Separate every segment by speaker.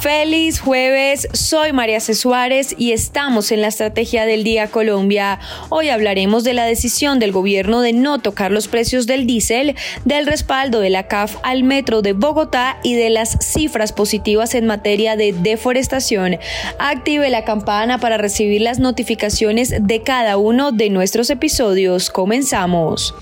Speaker 1: Feliz jueves, soy María C. Suárez y estamos en la Estrategia del Día Colombia. Hoy hablaremos de la decisión del gobierno de no tocar los precios del diésel, del respaldo de la CAF al metro de Bogotá y de las cifras positivas en materia de deforestación. Active la campana para recibir las notificaciones de cada uno de nuestros episodios. Comenzamos.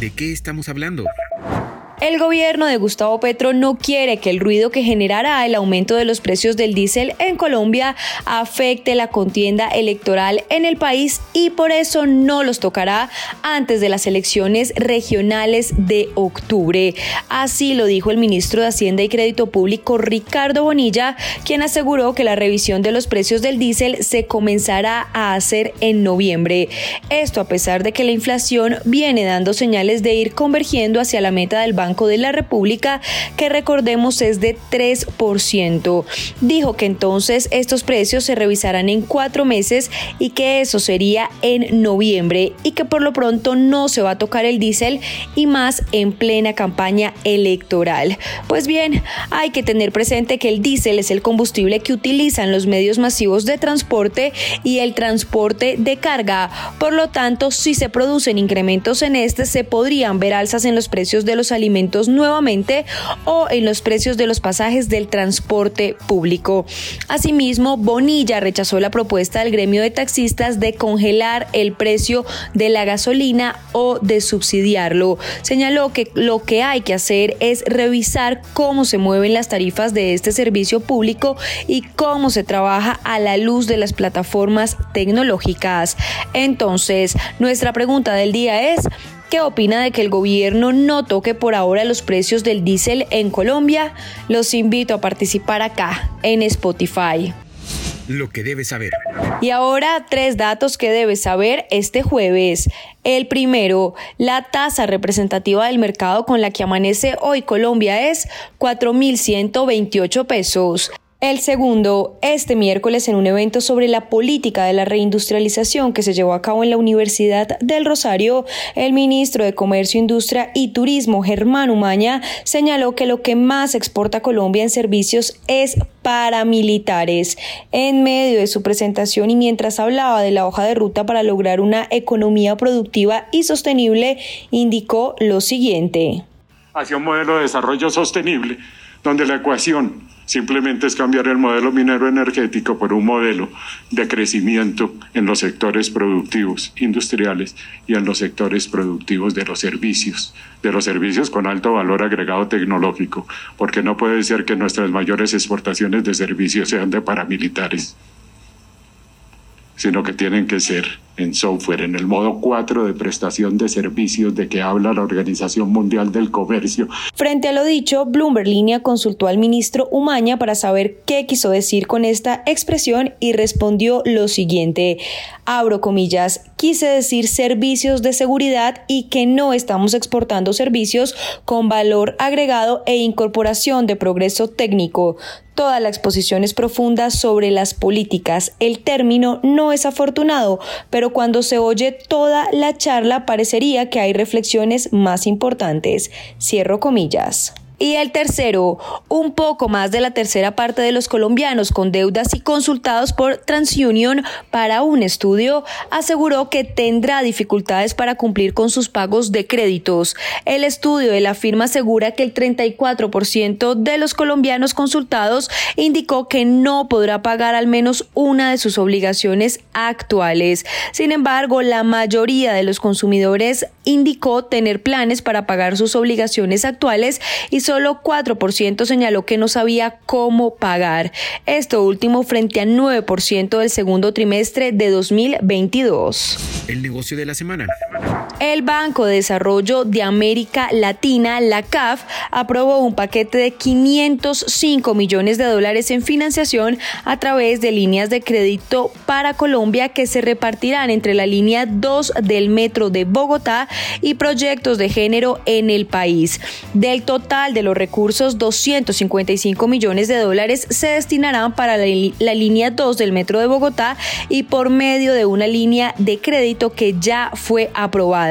Speaker 2: ¿De qué estamos hablando?
Speaker 1: El gobierno de Gustavo Petro no quiere que el ruido que generará el aumento de los precios del diésel en Colombia afecte la contienda electoral en el país y por eso no los tocará antes de las elecciones regionales de octubre. Así lo dijo el ministro de Hacienda y Crédito Público Ricardo Bonilla, quien aseguró que la revisión de los precios del diésel se comenzará a hacer en noviembre. Esto a pesar de que la inflación viene dando señales de ir convergiendo hacia la meta del Banco de la República, que recordemos es de 3%. Dijo que entonces estos precios se revisarán en cuatro meses y que eso sería en noviembre y que por lo pronto no se va a tocar el diésel y más en plena campaña electoral. Pues bien, hay que tener presente que el diésel es el combustible que utilizan los medios masivos de transporte y el transporte de carga. Por lo tanto, si se producen incrementos en este, se podrían ver alzas en los precios de los alimentos nuevamente o en los precios de los pasajes del transporte público. Asimismo, Bonilla rechazó la propuesta del gremio de taxistas de congelar el precio de la gasolina o de subsidiarlo. Señaló que lo que hay que hacer es revisar cómo se mueven las tarifas de este servicio público y cómo se trabaja a la luz de las plataformas tecnológicas. Entonces, nuestra pregunta del día es, ¿Qué opina de que el gobierno no toque por ahora los precios del diésel en Colombia? Los invito a participar acá en Spotify.
Speaker 2: Lo que debes saber.
Speaker 1: Y ahora tres datos que debes saber este jueves. El primero, la tasa representativa del mercado con la que amanece hoy Colombia es 4.128 pesos. El segundo, este miércoles en un evento sobre la política de la reindustrialización que se llevó a cabo en la Universidad del Rosario, el ministro de Comercio, Industria y Turismo, Germán Umaña, señaló que lo que más exporta Colombia en servicios es paramilitares. En medio de su presentación y mientras hablaba de la hoja de ruta para lograr una economía productiva y sostenible, indicó lo siguiente.
Speaker 3: Hacia un modelo de desarrollo sostenible, donde la ecuación Simplemente es cambiar el modelo minero energético por un modelo de crecimiento en los sectores productivos industriales y en los sectores productivos de los servicios, de los servicios con alto valor agregado tecnológico, porque no puede ser que nuestras mayores exportaciones de servicios sean de paramilitares, sino que tienen que ser en software, en el modo 4 de prestación de servicios de que habla la Organización Mundial del Comercio.
Speaker 1: Frente a lo dicho, Bloomberg Línea consultó al ministro Umaña para saber qué quiso decir con esta expresión y respondió lo siguiente, abro comillas, quise decir servicios de seguridad y que no estamos exportando servicios con valor agregado e incorporación de progreso técnico. Toda la exposición es profunda sobre las políticas. El término no es afortunado, pero cuando se oye toda la charla parecería que hay reflexiones más importantes. Cierro comillas. Y el tercero, un poco más de la tercera parte de los colombianos con deudas y consultados por TransUnion para un estudio, aseguró que tendrá dificultades para cumplir con sus pagos de créditos. El estudio de la firma asegura que el 34% de los colombianos consultados indicó que no podrá pagar al menos una de sus obligaciones actuales. Sin embargo, la mayoría de los consumidores indicó tener planes para pagar sus obligaciones actuales y solo 4% señaló que no sabía cómo pagar. Esto último frente al 9% del segundo trimestre de 2022.
Speaker 2: El negocio de la semana.
Speaker 1: El Banco de Desarrollo de América Latina, la CAF, aprobó un paquete de 505 millones de dólares en financiación a través de líneas de crédito para Colombia que se repartirán entre la línea 2 del metro de Bogotá y proyectos de género en el país. Del total de los recursos, 255 millones de dólares se destinarán para la, línea 2 del metro de Bogotá y por medio de una línea de crédito que ya fue aprobada.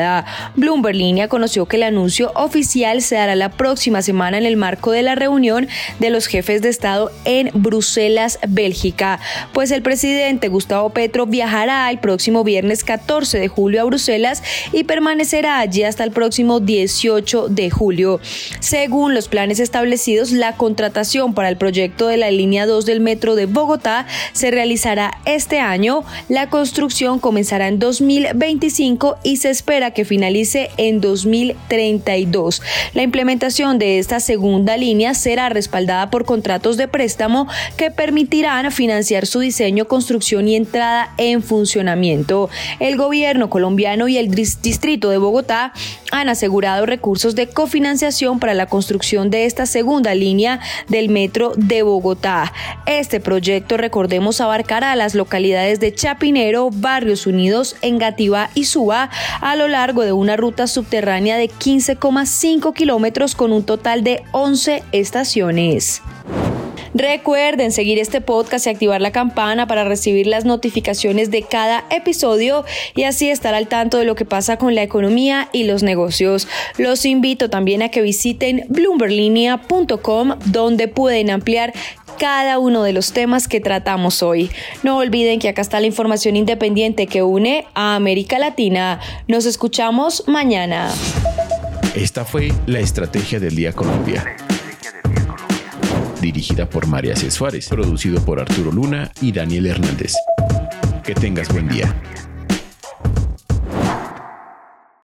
Speaker 1: Bloomberg Línea conoció que el anuncio oficial se dará la próxima semana en el marco de la reunión de los jefes de Estado en Bruselas, Bélgica, pues el presidente Gustavo Petro viajará el próximo viernes 14 de julio a Bruselas y permanecerá allí hasta el próximo 18 de julio. Según los planes establecidos, la contratación para el proyecto de la línea 2 del metro de Bogotá se realizará este año. La construcción comenzará en 2025 y se espera que finalice en 2032. La implementación de esta segunda línea será respaldada por contratos de préstamo que permitirán financiar su diseño, construcción y entrada en funcionamiento. El gobierno colombiano y el distrito de Bogotá han asegurado recursos de cofinanciación para la construcción de esta segunda línea del metro de Bogotá. Este proyecto, recordemos, abarcará las localidades de Chapinero, Barrios Unidos, Engativá y Suba a lo largo de una ruta subterránea de 15,5 kilómetros con un total de 11 estaciones. Recuerden seguir este podcast y activar la campana para recibir las notificaciones de cada episodio y así estar al tanto de lo que pasa con la economía y los negocios. Los invito también a que visiten bloomberlinia.com donde pueden ampliar cada uno de los temas que tratamos hoy. No olviden que acá está la información independiente que une a América Latina. Nos escuchamos mañana.
Speaker 2: Esta fue la Estrategia del Día Colombia dirigida por María C. Suárez, producido por Arturo Luna y Daniel Hernández. Que tengas buen día.